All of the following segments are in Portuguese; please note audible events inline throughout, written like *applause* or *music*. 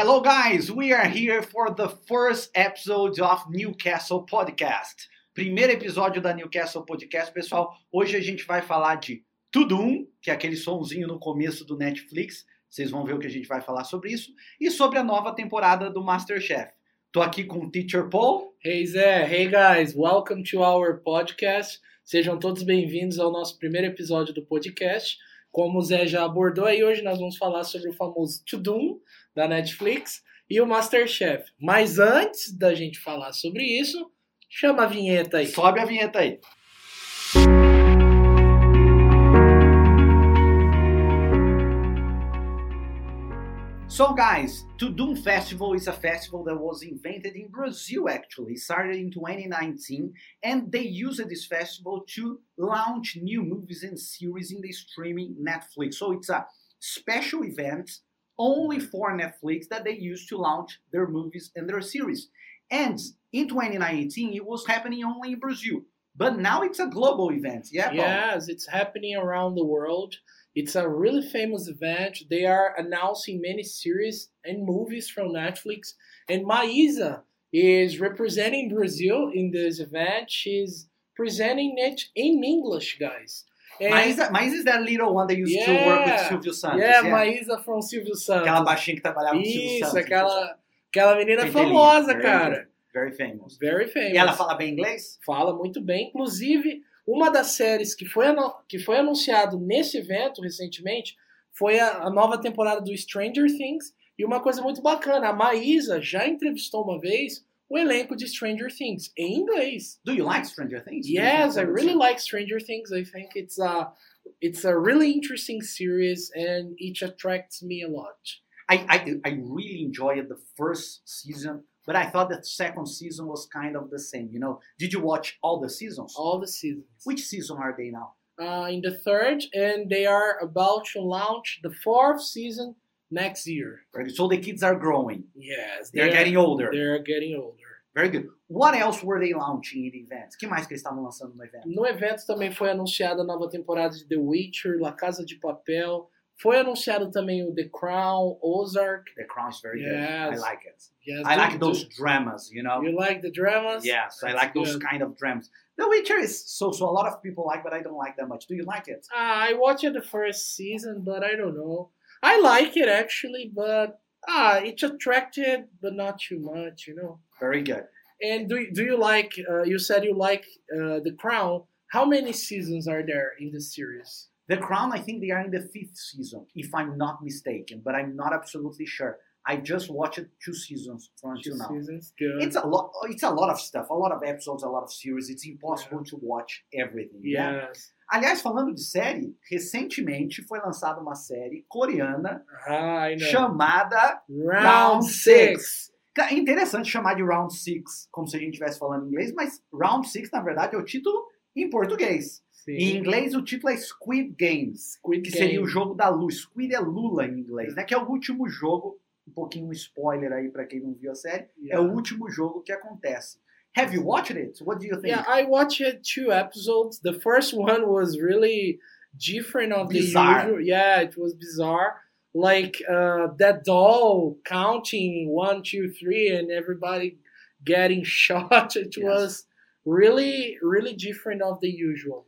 Hello, guys! We are here for the first episode of Newcastle Podcast. Primeiro episódio da Newcastle Podcast, pessoal. Hoje a gente vai falar de Tudum, que é aquele sonzinho no começo do Netflix. Vocês vão ver o que a gente vai falar sobre isso. E sobre a nova temporada do Masterchef. Tô aqui com o Teacher Paul. Hey Zé, hey guys, welcome to our podcast. Sejam todos bem-vindos ao nosso primeiro episódio do podcast. Como o Zé já abordou aí, hoje nós vamos falar sobre o famoso Tudum da Netflix e o Masterchef. Mas antes da gente falar sobre isso, chama a vinheta aí. Sobe a vinheta aí. So, guys, Tudum Festival is a festival that was invented in Brazil, actually. Started in 2019, and they used this festival to launch new movies and series in the streaming Netflix. So, it's a special event only for Netflix that they use to launch their movies and their series. And in 2019, it was happening only in Brazil. But now it's a global event, yeah? Yes, it's happening around the world. It's a really famous event. They are announcing many series and movies from Netflix. And Maísa is representing Brazil in this event. She's presenting it in English, guys. And- Maísa, Maísa is that little one that used to Yeah. work with Silvio Santos. yeah, Maísa from Silvio Santos. Aquela baixinha que trabalhava com Silvio Isso, Santos. aquela, aquela menina famosa, Very cara. Very famous. Very famous. E ela fala bem inglês? Fala muito bem. Inclusive, uma das séries que foi, que foi anunciado nesse evento recentemente foi a, a nova temporada do Stranger Things. E uma coisa muito bacana, a Maísa já entrevistou uma vez o elenco de Stranger Things em inglês. Do you like Stranger Things? Yes, I really like Stranger Things. I think it's a it's a really interesting series and it attracts me a lot. I, I, I really enjoyed the first season, but I thought the second season was kind of the same. You know, did you watch all the seasons? All the seasons. Which season are they now? uh, in the third, and they are about to launch the fourth season next year. So the kids are growing. Yes, They're getting older. They're getting older. Very good. What else were they launching in the event? que mais que eles estavam lançando no evento? No evento também foi anunciada a nova temporada de The Witcher, La Casa de Papel. Foi anunciado também o The Crown, Ozark. The Crown is very Yes. good. I like it. Yes, I like those do- dramas, you know? You like the dramas? Yes, I That's like those kind of dramas. The Witcher is so so. A lot of people like, but I don't like that much. Do you like it? Ah, I watched the first season, but I don't know. I like it actually, but ah, it's attracted, but not too much, you know. Very good. And do do you like? Uh, you said you like uh, the Crown. How many seasons are there in the series? The Crown, I think they are in the fifth season, if I'm not mistaken, but I'm not absolutely sure. I just watched two seasons from Two until now. seasons. Good. It's a lot. It's a lot of stuff, a lot of episodes, a lot of series. It's impossible to watch everything. yeah? yes. Aliás, falando de série, recentemente foi lançada uma série coreana Ah, chamada Round Round six. É interessante chamar de Round Six, como se a gente estivesse falando em inglês, mas Round Six, na verdade, é o título em português. Sim. Em inglês, o título é Squid Games, Squid que Game. seria o jogo da luz. Squid é Lula em inglês, né? Que é o último jogo, um pouquinho um spoiler aí pra quem não viu a série, é Yeah. o último jogo que acontece. Have you watched it? What do you think? Yeah, I watched two episodes. The first one was really different of Bizarre. the usual. Yeah, it was bizarre. Like uh, that doll counting one, two, three, and everybody getting *laughs* shot. It Yes. was really, really different of the usual.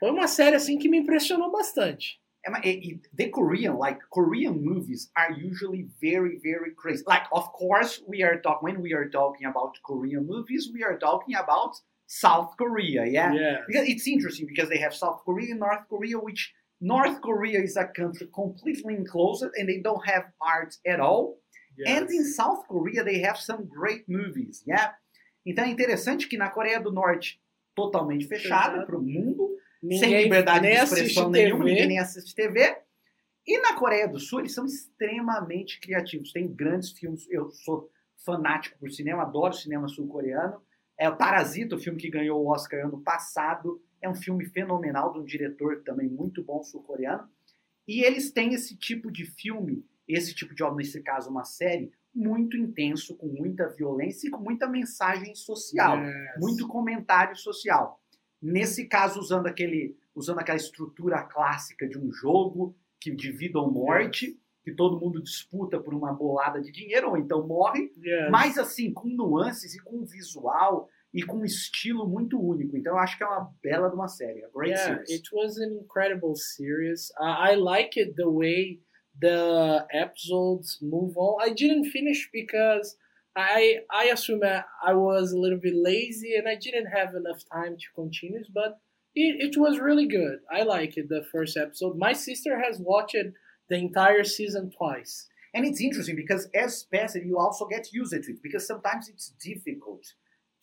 Foi uma série assim que me impressionou bastante. The Korean, like Korean movies, are usually very, very crazy. Like, of course, we are talking when we are talking about Korean movies, we are talking about South Korea, yeah. Yeah. Because it's interesting because they have South Korea and North Korea, which North Korea is a country completely enclosed and they don't have art at all. And in South Korea, they have some great movies, yeah? Então é interessante que na Coreia do Norte, totalmente fechada para o mundo, sem Ninguém liberdade de expressão nenhuma, TV. ninguém nem assiste TV. E na Coreia do Sul, eles são extremamente criativos. Tem grandes filmes. Eu sou fanático por cinema, adoro cinema sul-coreano. É o Parasita, o filme que ganhou o Oscar ano passado. É um filme fenomenal de um diretor também muito bom sul-coreano. E eles têm esse tipo de filme, esse tipo de obra, nesse caso, uma série, muito intenso, com muita violência e com muita mensagem social Yes. muito comentário social. Nesse caso, usando aquele, usando aquela estrutura clássica de um jogo que de vida ou morte, que todo mundo disputa por uma bolada de dinheiro ou então morre, Yes. mas assim, com nuances e com visual e com um estilo muito único. Então eu acho que é uma bela de uma série, a great yeah, series. it was an incredible series. Uh, I like it the way the episodes move on. I didn't finish because I I assume I was a little bit lazy and I didn't have enough time to continue. But it, it was really good. I like it the first episode. My sister has watched the entire season twice. And it's interesting because as passive, you also get used to it because sometimes it's difficult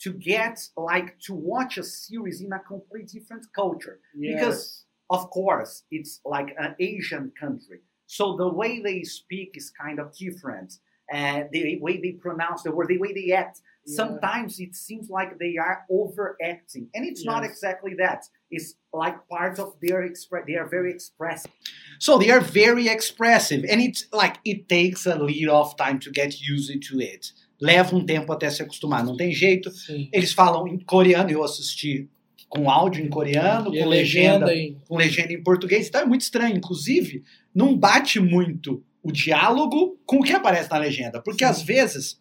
to get like to watch a series in a completely different culture. Because- Of course, it's like an Asian country, so the way they speak is kind of different. Uh, the way they pronounce the word, the way they act. Yeah. Sometimes it seems like they are overacting, and it's not exactly that. It's like part of their express. They are very expressive. So they are very expressive, and it's like it takes a little of time to get used to it. Leva um tempo até se acostumar, não tem jeito. Sim. Eles falam em coreano, eu assisti com áudio em coreano, E a com legenda, legenda em com legenda em português, então é muito estranho. Inclusive, não bate muito o diálogo com o que aparece na legenda, porque Sim. às vezes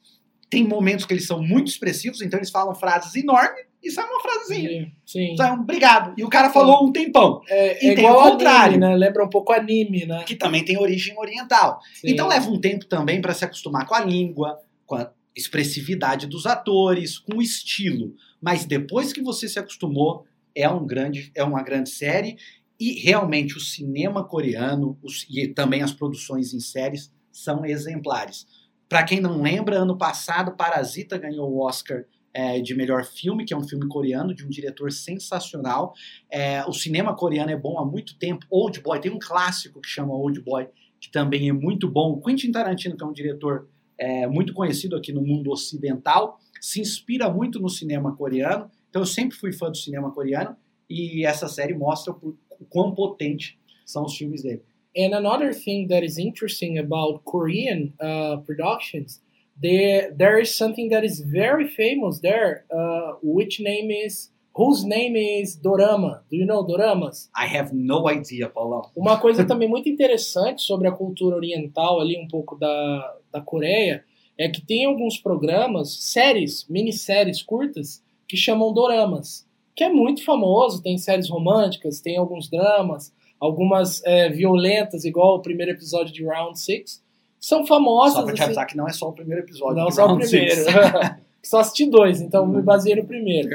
tem momentos que eles são muito expressivos, então eles falam frases enormes e sai uma frasezinha. Sim, sim. Sai um obrigado. E o cara falou um tempão, É, E é tem igual o anime, contrário. né? Lembra um pouco anime, né? que também tem origem oriental. Sim. Então leva um tempo também para se acostumar com a língua, com a expressividade dos atores, com o estilo. Mas depois que você se acostumou, é um grande, é uma grande série e realmente o cinema coreano os- e também as produções em séries são exemplares. Para quem não lembra, ano passado Parasita ganhou o Oscar é, de melhor filme, que é um filme coreano de um diretor sensacional. É, o cinema coreano é bom há muito tempo. Old Boy tem um clássico que chama Old Boy que também é muito bom. Quentin Tarantino, que é um diretor é, muito conhecido aqui no mundo ocidental, se inspira muito no cinema coreano. Então eu sempre fui fã do cinema coreano e essa série mostra o quão potente são os filmes dele. And another thing that is interesting about Korean uh, productions, there there is something that is very famous there, uh, which name is whose name is dorama. Do you know doramas? I have no idea, Paulão. Uma *laughs* coisa também muito interessante sobre a cultura oriental ali um pouco da, da Coreia é que tem alguns programas, séries, minisséries curtas que chamam doramas, que é muito famoso. Tem séries românticas, tem alguns dramas, algumas é, violentas, igual o primeiro episódio de Round Six, são famosas. Só pra te assim. avisar que não é só o primeiro episódio. Não só o primeiro. *laughs* Só assisti dois, então me baseei no primeiro.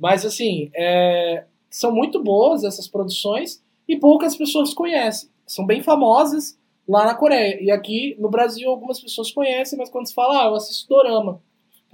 Mas assim, é, são muito boas essas produções e poucas pessoas conhecem. São bem famosas lá na Coreia. E aqui no Brasil algumas pessoas conhecem, mas quando se fala, ah, eu assisto dorama,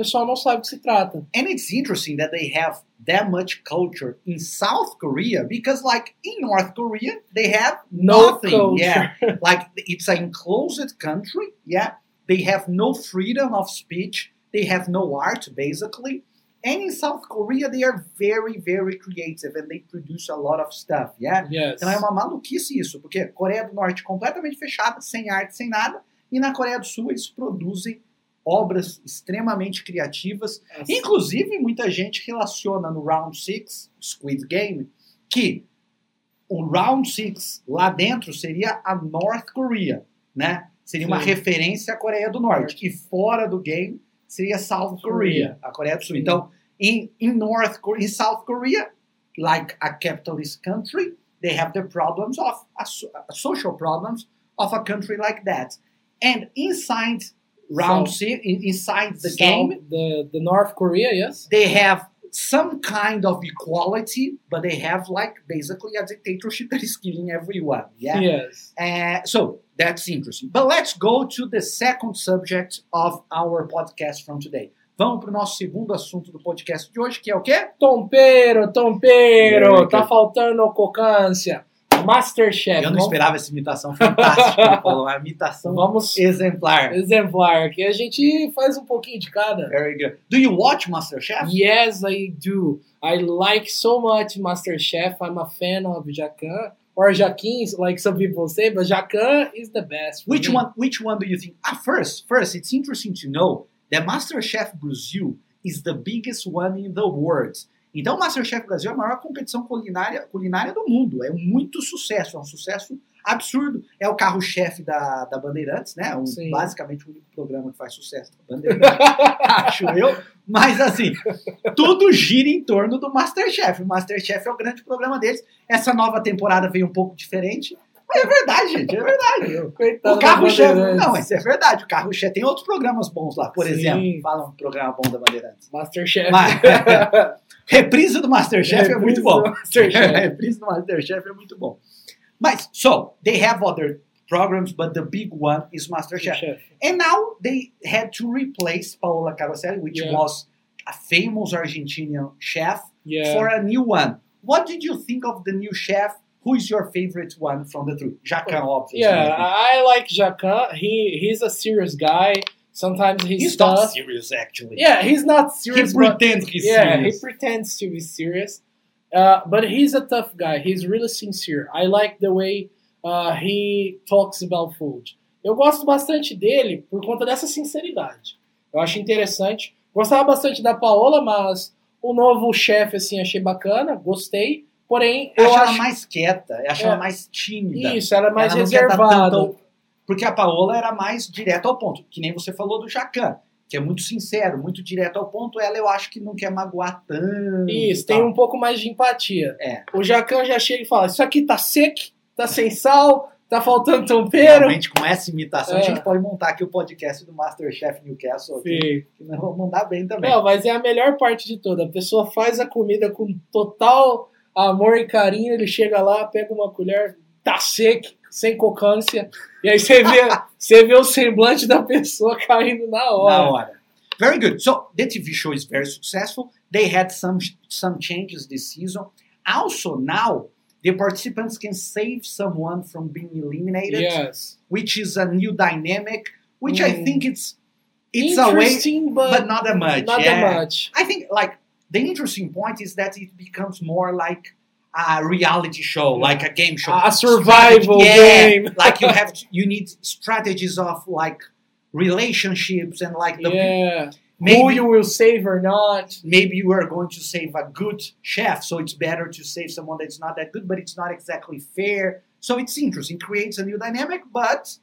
pessoal não sabe o que se trata. And it's interesting that they have that much culture in South Korea because, like in North Korea, they have No nothing. culture. Yeah, like it's an enclosed country. Yeah, they have no freedom of speech. They have no art, basically. And in South Korea, they are very, very creative and they produce a lot of stuff. Yeah. Yes. Então é uma maluquice isso, porque Coreia do Norte completamente fechada, sem arte, sem nada, e na Coreia do Sul eles produzem obras extremamente criativas Assim, Inclusive, muita gente relaciona no Round 6, Squid Game, que o Round 6 lá dentro seria a North Korea, né? Seria uma Sim. referência à Coreia do Norte. E fora do game seria South Korea, a Coreia do Sul. Sim. Então, em, em North Korea, em South Korea, like a capitalist country, they have the problems of a social problems of a country like that. And inside Round So- 6, in- inside the South- game, the, the North Korea, yes? they have some kind of equality, but they have like basically a dictatorship *laughs* that is killing everyone. Yeah. Yes. Uh, so that's interesting. But let's go to the second subject of our podcast from today. Vamos para o nosso segundo assunto do podcast de hoje, que é o quê? Tompeiro, tompeiro, tá faltando cocância. Masterchef. Eu não vamos, esperava essa imitação fantástica, *laughs* Paulo. Uma imitação vamos exemplar. exemplar, que a gente faz um pouquinho de cada. Very good. Do you watch MasterChef? Yes, I do. I like so much MasterChef. I'm a fan of Jacan. Or Jaquim, like some people say, but Jacan is the best. Which me. one? Which one do you think? Ah, first, first, it's interesting to know that MasterChef Brazil is the biggest one in the world. Então, o MasterChef Brasil é a maior competição culinária, culinária do mundo. É muito sucesso, é um sucesso absurdo. É o carro-chefe da, da Bandeirantes, né? Um, basicamente o único programa que faz sucesso da Bandeirantes, *laughs* acho eu. Mas assim, tudo gira em torno do Masterchef. O Masterchef é o grande programa deles. Essa nova temporada veio um pouco diferente. Mas é verdade, gente, é verdade. *laughs* Coitado o carro-chefe. Não, mas é verdade. O carro-chefe tem outros programas bons lá. Por Sim. exemplo, fala um programa bom da Bandeirantes. Masterchef. Mas- *laughs* reprise do Masterchef é muito bom. Masterchef. *laughs* reprise do Masterchef é muito bom. Mas, so, they have other programs, but the big one is Masterchef. Chef. And now they had to replace Paola Caroselli, which Yeah. was a famous Argentinian chef, Yeah. for a new one. What did you think of the new chef? Who is your favorite one from the three? Jacan, obviously. Yeah, I like Jacan. He he's a serious guy. Sometimes he's, He's tough. not serious, actually. Yeah, he's not He serious. but- pretends he's yeah, serious. he pretends to be serious. Uh, but he's a tough guy. He's really sincere. I like the way uh, he talks about food. Eu gosto bastante dele por conta dessa sinceridade. Eu acho interessante. Gostava bastante da Paola, mas o novo chefe, assim, achei bacana, gostei. Porém, Eu eu acho ela mais quieta, eu acho ela É. mais tímida. isso, ela é mais Ela reservada. tanto- Porque a Paola era mais direto ao ponto, que nem você falou do Jacan, que é muito sincero, muito direto ao ponto. Ela eu acho que não quer magoar tanto. Isso, tem um pouco mais de empatia. É. O Jacan já chega e fala: Isso aqui tá seco, tá sem sal, tá faltando tempero. Realmente, com essa imitação, a É. gente pode montar aqui o podcast do Masterchef Newcastle. Aqui, Sim. que nós vamos mandar bem também. Não, mas é a melhor parte de toda. A pessoa faz a comida com total amor e carinho, ele chega lá, pega uma colher, tá seco, sem cocância, e aí você vê, *laughs* você vê o semblante da pessoa caindo na hora. Na hora. Very good. So the TV show is very successful. They had some some changes this season. Also now the participants can save someone from being eliminated, Yes. which is a new dynamic. Which I Mm. think it's it's a way, but, but not that much. not yeah. that much. I think like the interesting point is that it becomes more like a reality show, like a game show, A survival yeah, game. *laughs* like you *laughs* have to, you need strategies of like relationships and like the yeah. maybe Who you will save or not. maybe you are going to save a good chef, so it's better to save someone that's not that good, but it's not exactly fair. So it's interesting, creates a new dynamic, but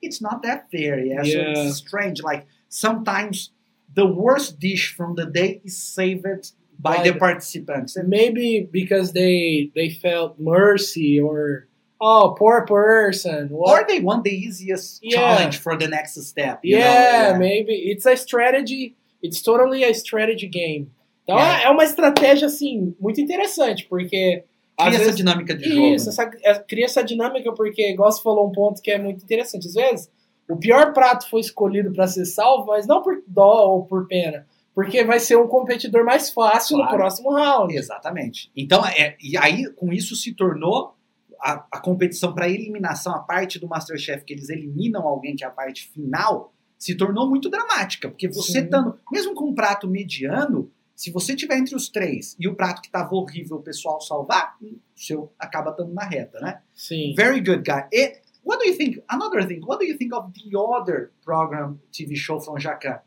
it's not that fair. Yeah, so Yeah. it's strange. Like sometimes the worst dish from the day is saved by, By the the- participants. And Maybe because they they felt mercy or oh poor person. What? or they want the easiest Yeah. challenge for the next step. know? yeah, maybe it's a strategy. It's totally a strategy game. Então Yeah. é uma estratégia assim muito interessante porque Cria essa vezes dinâmica de jogo. isso, essa, cria essa dinâmica porque igual você falou um ponto que é muito interessante. Às vezes o pior prato foi escolhido para ser salvo, mas não por dó ou por pena, porque vai ser um competidor mais fácil Claro. no próximo round. Exatamente. Então, é, e aí, com isso, se tornou a, a competição para eliminação, a parte do Masterchef, que eles eliminam alguém, que é a parte final, se tornou muito dramática. Porque você estando, mesmo com um prato mediano, se você tiver entre os três e o prato que estava horrível o pessoal salvar, o seu acaba estando na reta, né? Sim. Very good, guy. E, what do you think? Another thing, what do you think of the other program TV show from Jacan?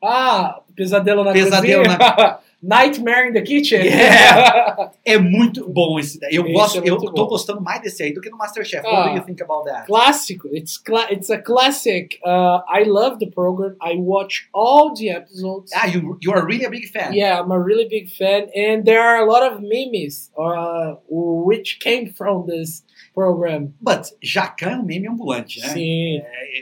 Ah, pesadelo na Pesadelo cozinha. *laughs* Nightmare in the Kitchen. Yeah. *laughs* É muito bom esse daí. Eu Esse gosto, é eu tô bom. gostando mais desse aí do que no Masterchef. Ah. What do you think about that? Clássico. It's cla it's a classic. Uh, I love the program. I watch all the episodes. Ah, you you are really a big fan. Yeah, I'm a really big fan, and there are a lot of memes uh, which came from this program. But Jacan é um meme ambulante, né? Sim.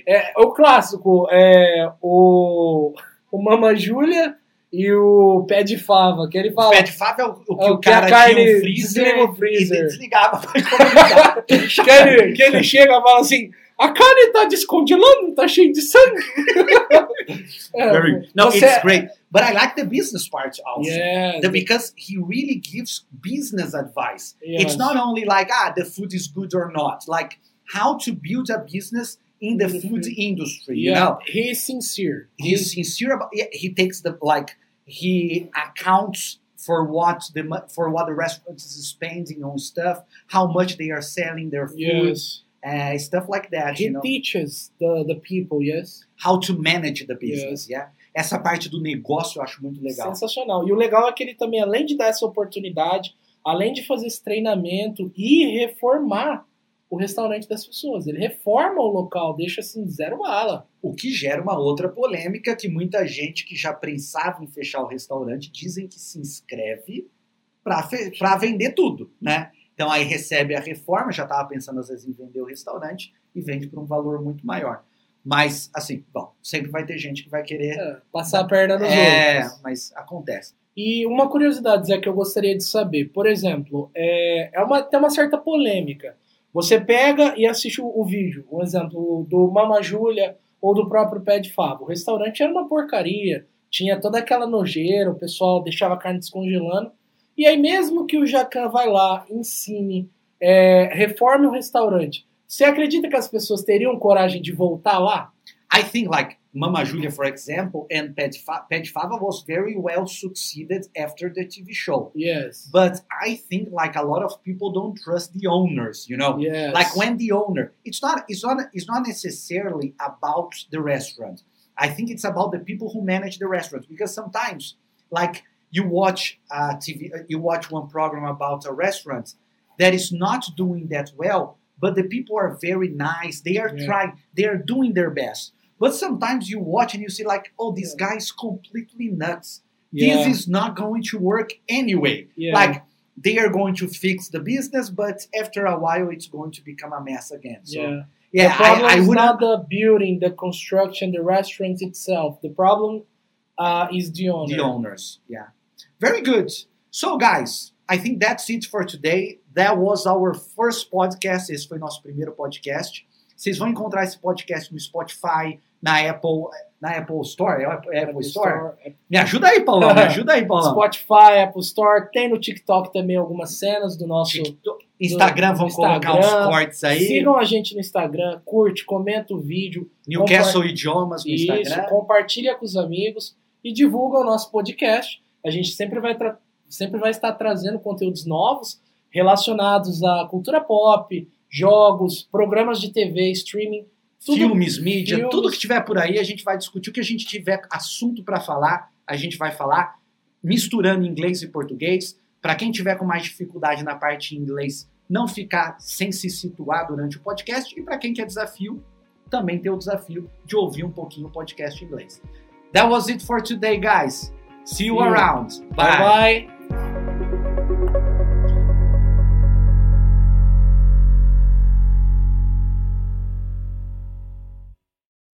É, É, o clássico é o, o Mama Júlia e o Pé de Fava, que ele o fala. pé de fava é o, o que É o o cara carne tinha um freezer, desliga o e freezer. desligava pra *laughs* economizar. que ele, que ele chega e fala assim: a carne tá descongelando, tá cheio de sangue. *laughs* É, Very- no, it's great. But I like the business part also. Yeah, The- because he really gives business advice. yes. It's not only like ah the food is good or not, like how to build a business in the food industry. You know, he's sincere. he's sincere about. Yeah, he takes the like he accounts for what the for what the restaurant is spending on stuff, how much they are selling their food, Yes. uh, stuff like that. He you know, teaches the, the people, yes. how to manage the business. Yeah, essa parte do negócio eu acho muito legal. Sensacional. E o legal é que ele também, além de dar essa oportunidade, além de fazer esse treinamento e reformar o restaurante das pessoas. Ele reforma o local, deixa assim zero bala. O que gera uma outra polêmica que muita gente que já pensava em fechar o restaurante dizem que se inscreve para vender tudo, né? Então aí recebe a reforma, já estava pensando às vezes em vender o restaurante e vende por um valor muito maior. Mas, assim, bom, sempre vai ter gente que vai querer. É, passar a perna nos é, outros. mas acontece. E uma curiosidade, Zé, que eu gostaria de saber. Por exemplo, é, é uma, tem uma certa polêmica. Você pega e assiste o, o vídeo, um exemplo do Mama Júlia ou do próprio Pé de Favo. O restaurante era uma porcaria, tinha toda aquela nojeira, o pessoal deixava a carne descongelando. E aí, mesmo que o Jacan vai lá, ensine, é, reforme o restaurante, você acredita que as pessoas teriam coragem de voltar lá? I think like Mama Julia, for example, and Pet, Fa- Pet Fava was very well succeeded after the TV show. Yes. But I think like a lot of people don't trust the owners, you know. Yes. Like when the owner, it's not, it's not, it's not necessarily about the restaurant. I think it's about the people who manage the restaurant because sometimes, like you watch uh, TV, uh, you watch one program about a restaurant that is not doing that well, but the people are very nice. They are Yeah. trying, they are doing their best. But sometimes you watch and you see like, oh, this Yeah. guy is completely nuts. Yeah. This is not going to work anyway. Yeah. Like they are going to fix the business, but after a while, it's going to become a mess again. So yeah. yeah, the problem I, I is not the building, the construction, the restaurant itself. The problem uh, is the owner. the owners. Yeah, very good. So guys, I think that's it for today. That was our first podcast. Esse foi nosso primeiro podcast. Vocês vão encontrar esse podcast no Spotify, na Apple, na Apple Store, é Apple, Apple Store. Me ajuda aí, Paulão. Me *laughs* ajuda aí, Paulão. Spotify, Apple Store, tem no TikTok também algumas cenas do nosso. TikTok, Instagram, vão Instagram. colocar uns cortes aí. Sigam a gente no Instagram, curte, comenta o vídeo, Newcastle Idiomas no isso, Instagram. compartilha com os amigos e divulga o nosso podcast. A gente sempre vai, tra- sempre vai estar trazendo conteúdos novos relacionados à cultura pop, jogos, programas de TV, streaming, tudo filmes, mídia, filmes. tudo que tiver por aí, a gente vai discutir. O que a gente tiver assunto para falar, a gente vai falar, misturando inglês e português. Para quem tiver com mais dificuldade na parte em inglês, não ficar sem se situar durante o podcast. E para quem quer desafio, também ter o desafio de ouvir um pouquinho o podcast em inglês. That was it for today, guys. See you See you. around. Bye bye.